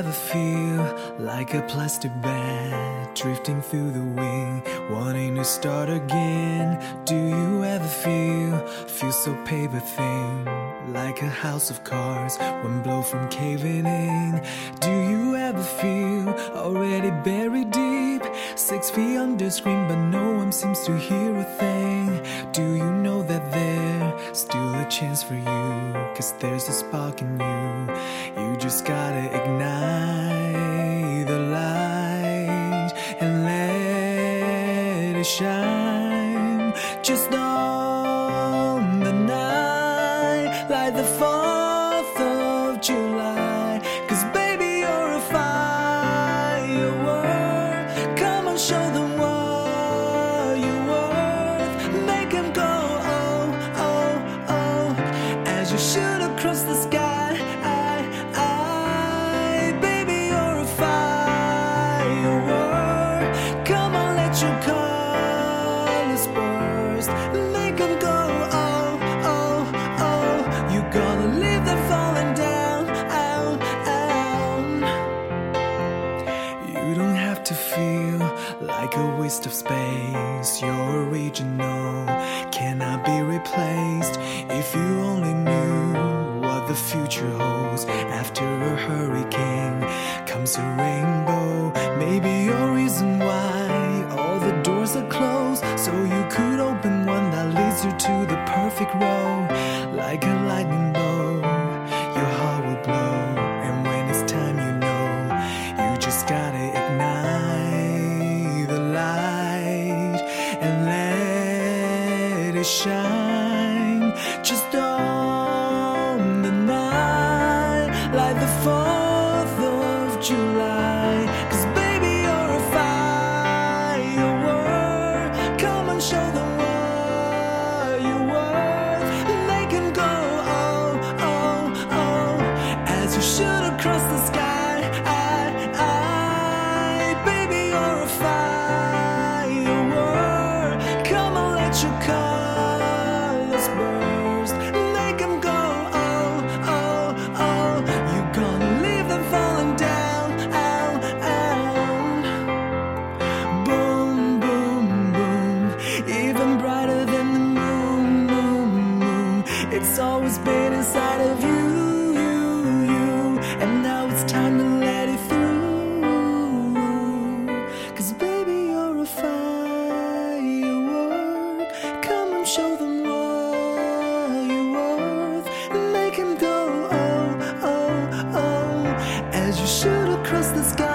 ever feel like a plastic bag drifting through the wind, wanting to start again? Do you ever feel feel so paper thin, like a house of cards, one blow from caving in? Do you ever feel already buried deep, six feet under screen, but no one seems to hear a thing? Do you know that there's still a chance for you? Cause there's a spark in you. You just gotta ignite the light and let it shine. Just on the night, like the 4th Shoot across the sky. To feel like a waste of space. You're original, cannot be replaced. If you only knew what the future holds after a hurricane comes a rainbow. Maybe your reason why all the doors are closed, so you could open one that leads you to the perfect road, like a lightning bolt. It's always been inside of you, you, show them what you're worth and make him go, oh, oh, oh, as you shoot across the sky.